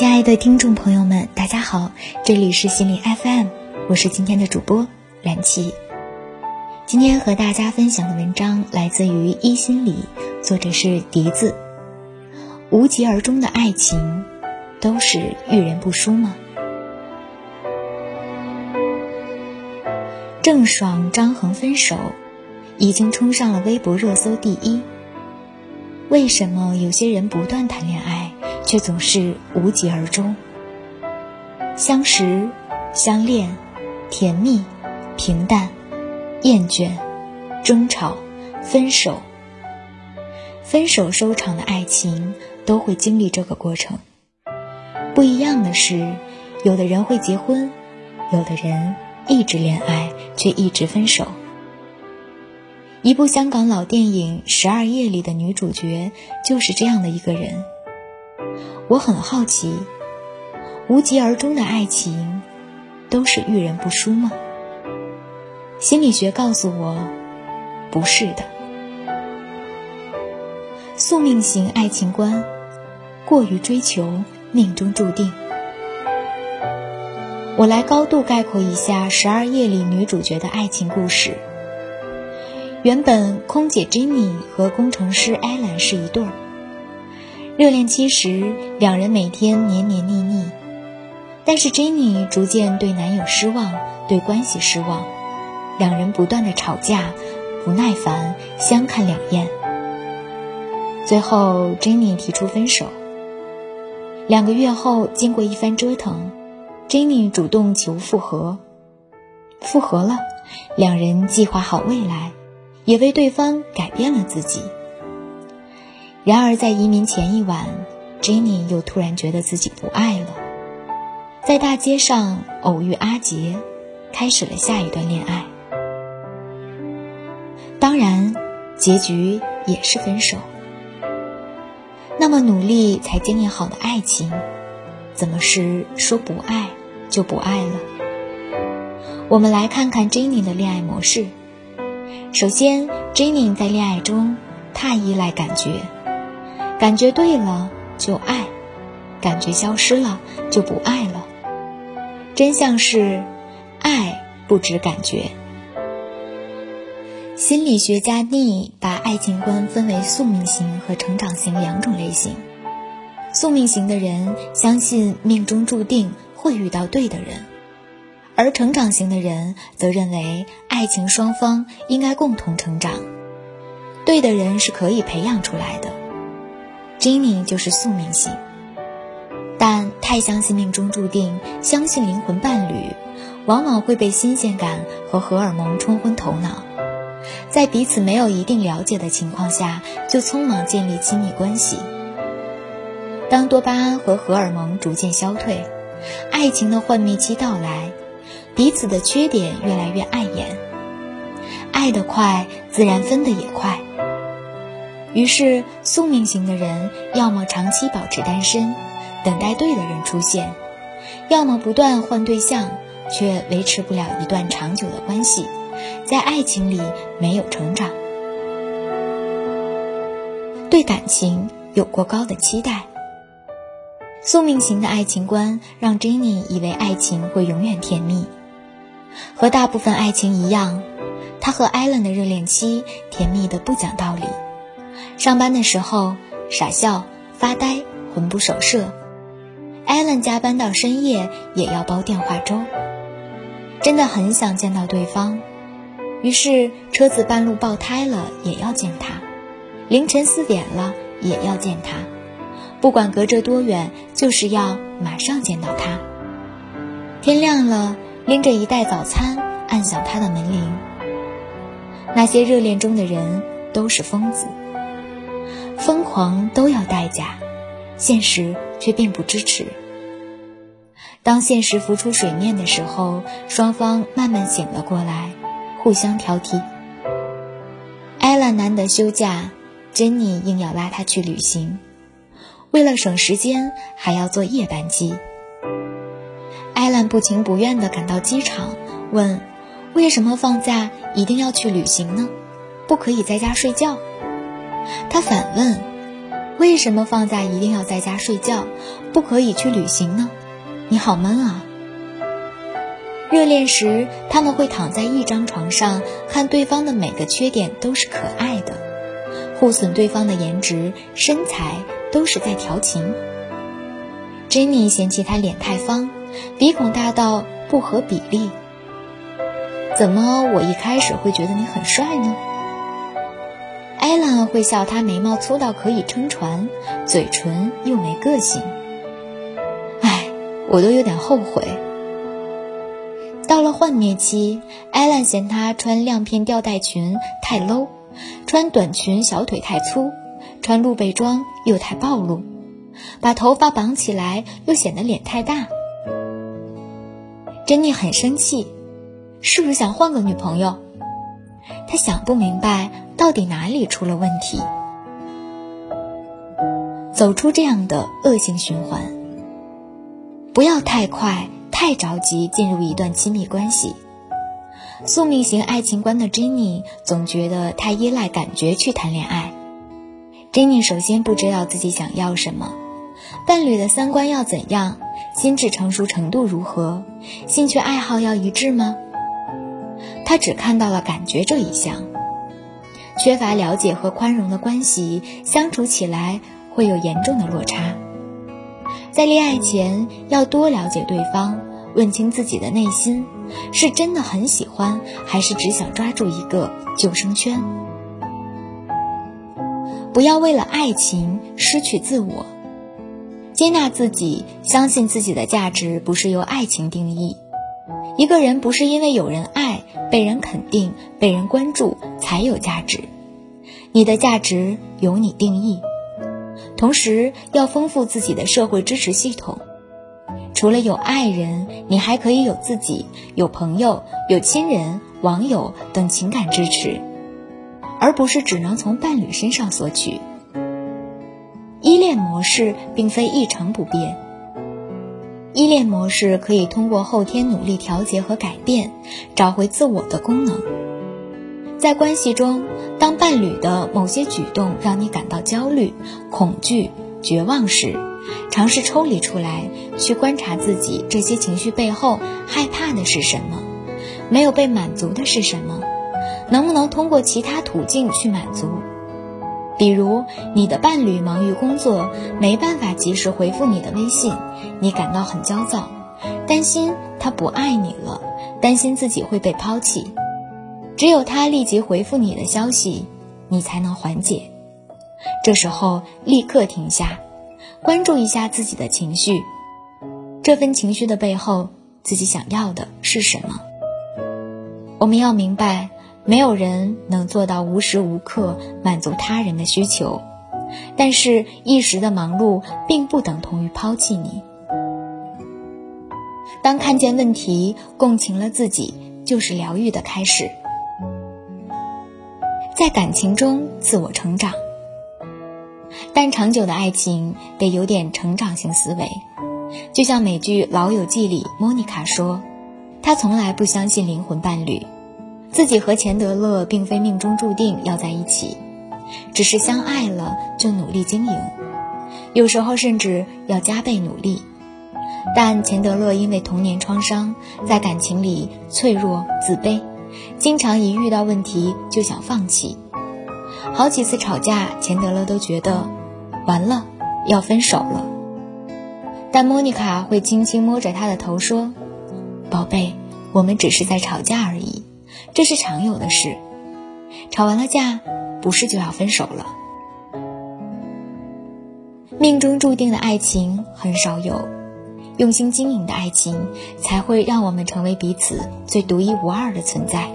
亲爱的听众朋友们，大家好，这里是心理 FM，我是今天的主播冉琪。今天和大家分享的文章来自于一心理，作者是笛子。无疾而终的爱情，都是遇人不淑吗？郑爽、张恒分手，已经冲上了微博热搜第一。为什么有些人不断谈恋爱？却总是无疾而终。相识、相恋、甜蜜、平淡、厌倦、争吵、分手。分手收场的爱情都会经历这个过程。不一样的是，有的人会结婚，有的人一直恋爱却一直分手。一部香港老电影《十二夜》里的女主角就是这样的一个人。我很好奇，无疾而终的爱情，都是遇人不淑吗？心理学告诉我，不是的。宿命型爱情观，过于追求，命中注定。我来高度概括一下《十二夜》里女主角的爱情故事。原本空姐 Jenny 和工程师 Alan 是一对儿。热恋期时，两人每天黏黏腻腻，但是 Jenny 逐渐对男友失望，对关系失望，两人不断的吵架，不耐烦，相看两厌。最后，Jenny 提出分手。两个月后，经过一番折腾，Jenny 主动求复合。复合了，两人计划好未来，也为对方改变了自己。然而，在移民前一晚，Jenny 又突然觉得自己不爱了。在大街上偶遇阿杰，开始了下一段恋爱。当然，结局也是分手。那么努力才经营好的爱情，怎么是说不爱就不爱了？我们来看看 Jenny 的恋爱模式。首先，Jenny 在恋爱中太依赖感觉。感觉对了就爱，感觉消失了就不爱了。真相是，爱不止感觉。心理学家尼把爱情观分为宿命型和成长型两种类型。宿命型的人相信命中注定会遇到对的人，而成长型的人则认为爱情双方应该共同成长，对的人是可以培养出来的。Jenny 就是宿命型，但太相信命中注定，相信灵魂伴侣，往往会被新鲜感和荷尔蒙冲昏头脑，在彼此没有一定了解的情况下，就匆忙建立亲密关系。当多巴胺和荷尔蒙逐渐消退，爱情的幻灭期到来，彼此的缺点越来越碍眼，爱得快，自然分得也快。于是，宿命型的人要么长期保持单身，等待对的人出现；要么不断换对象，却维持不了一段长久的关系，在爱情里没有成长，对感情有过高的期待。宿命型的爱情观让 Jenny 以为爱情会永远甜蜜，和大部分爱情一样，她和 Allen 的热恋期甜蜜的不讲道理。上班的时候傻笑发呆魂不守舍，艾伦加班到深夜也要煲电话粥，真的很想见到对方，于是车子半路爆胎了也要见他，凌晨四点了也要见他，不管隔着多远，就是要马上见到他。天亮了，拎着一袋早餐按响他的门铃。那些热恋中的人都是疯子。疯狂都要代价，现实却并不支持。当现实浮出水面的时候，双方慢慢醒了过来，互相挑剔。艾拉难得休假，珍妮硬要拉他去旅行，为了省时间，还要坐夜班机。艾兰不情不愿地赶到机场，问：“为什么放假一定要去旅行呢？不可以在家睡觉？”他反问：“为什么放假一定要在家睡觉，不可以去旅行呢？你好闷啊！热恋时，他们会躺在一张床上，看对方的每个缺点都是可爱的，互损对方的颜值、身材都是在调情。珍妮嫌弃他脸太方，鼻孔大到不合比例。怎么我一开始会觉得你很帅呢？艾兰会笑他眉毛粗到可以撑船，嘴唇又没个性。唉，我都有点后悔。到了幻灭期，艾兰嫌他穿亮片吊带裙太 low，穿短裙小腿太粗，穿露背装又太暴露。把头发绑起来又显得脸太大，珍妮很生气，是不是想换个女朋友？她想不明白到底哪里出了问题。走出这样的恶性循环，不要太快、太着急进入一段亲密关系。宿命型爱情观的珍妮总觉得太依赖感觉去谈恋爱。珍妮首先不知道自己想要什么。伴侣的三观要怎样？心智成熟程度如何？兴趣爱好要一致吗？他只看到了感觉这一项，缺乏了解和宽容的关系相处起来会有严重的落差。在恋爱前要多了解对方，问清自己的内心，是真的很喜欢，还是只想抓住一个救生圈？不要为了爱情失去自我。接纳自己，相信自己的价值不是由爱情定义。一个人不是因为有人爱、被人肯定、被人关注才有价值，你的价值由你定义。同时要丰富自己的社会支持系统，除了有爱人，你还可以有自己、有朋友、有亲人、网友等情感支持，而不是只能从伴侣身上索取。依恋模式并非一成不变，依恋模式可以通过后天努力调节和改变，找回自我的功能。在关系中，当伴侣的某些举动让你感到焦虑、恐惧、绝望时，尝试抽离出来，去观察自己这些情绪背后害怕的是什么，没有被满足的是什么，能不能通过其他途径去满足？比如，你的伴侣忙于工作，没办法及时回复你的微信，你感到很焦躁，担心他不爱你了，担心自己会被抛弃。只有他立即回复你的消息，你才能缓解。这时候立刻停下，关注一下自己的情绪，这份情绪的背后，自己想要的是什么？我们要明白。没有人能做到无时无刻满足他人的需求，但是一时的忙碌并不等同于抛弃你。当看见问题，共情了自己，就是疗愈的开始。在感情中自我成长，但长久的爱情得有点成长型思维。就像美剧《老友记》里，莫妮卡说，她从来不相信灵魂伴侣。自己和钱德勒并非命中注定要在一起，只是相爱了就努力经营，有时候甚至要加倍努力。但钱德勒因为童年创伤，在感情里脆弱自卑，经常一遇到问题就想放弃。好几次吵架，钱德勒都觉得完了要分手了。但莫妮卡会轻轻摸着他的头说：“宝贝，我们只是在吵架而已。”这是常有的事，吵完了架，不是就要分手了。命中注定的爱情很少有，用心经营的爱情才会让我们成为彼此最独一无二的存在。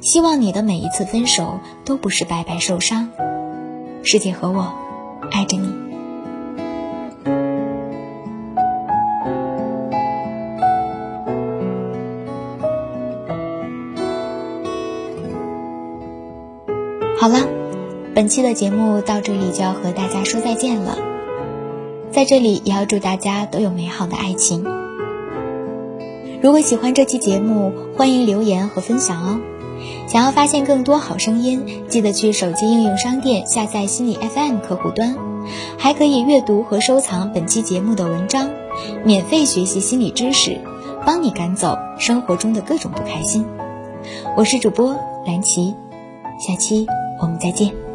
希望你的每一次分手都不是白白受伤。师姐和我，爱着你。好了，本期的节目到这里就要和大家说再见了。在这里也要祝大家都有美好的爱情。如果喜欢这期节目，欢迎留言和分享哦。想要发现更多好声音，记得去手机应用商店下载心理 FM 客户端，还可以阅读和收藏本期节目的文章，免费学习心理知识，帮你赶走生活中的各种不开心。我是主播蓝琪，下期我们再见。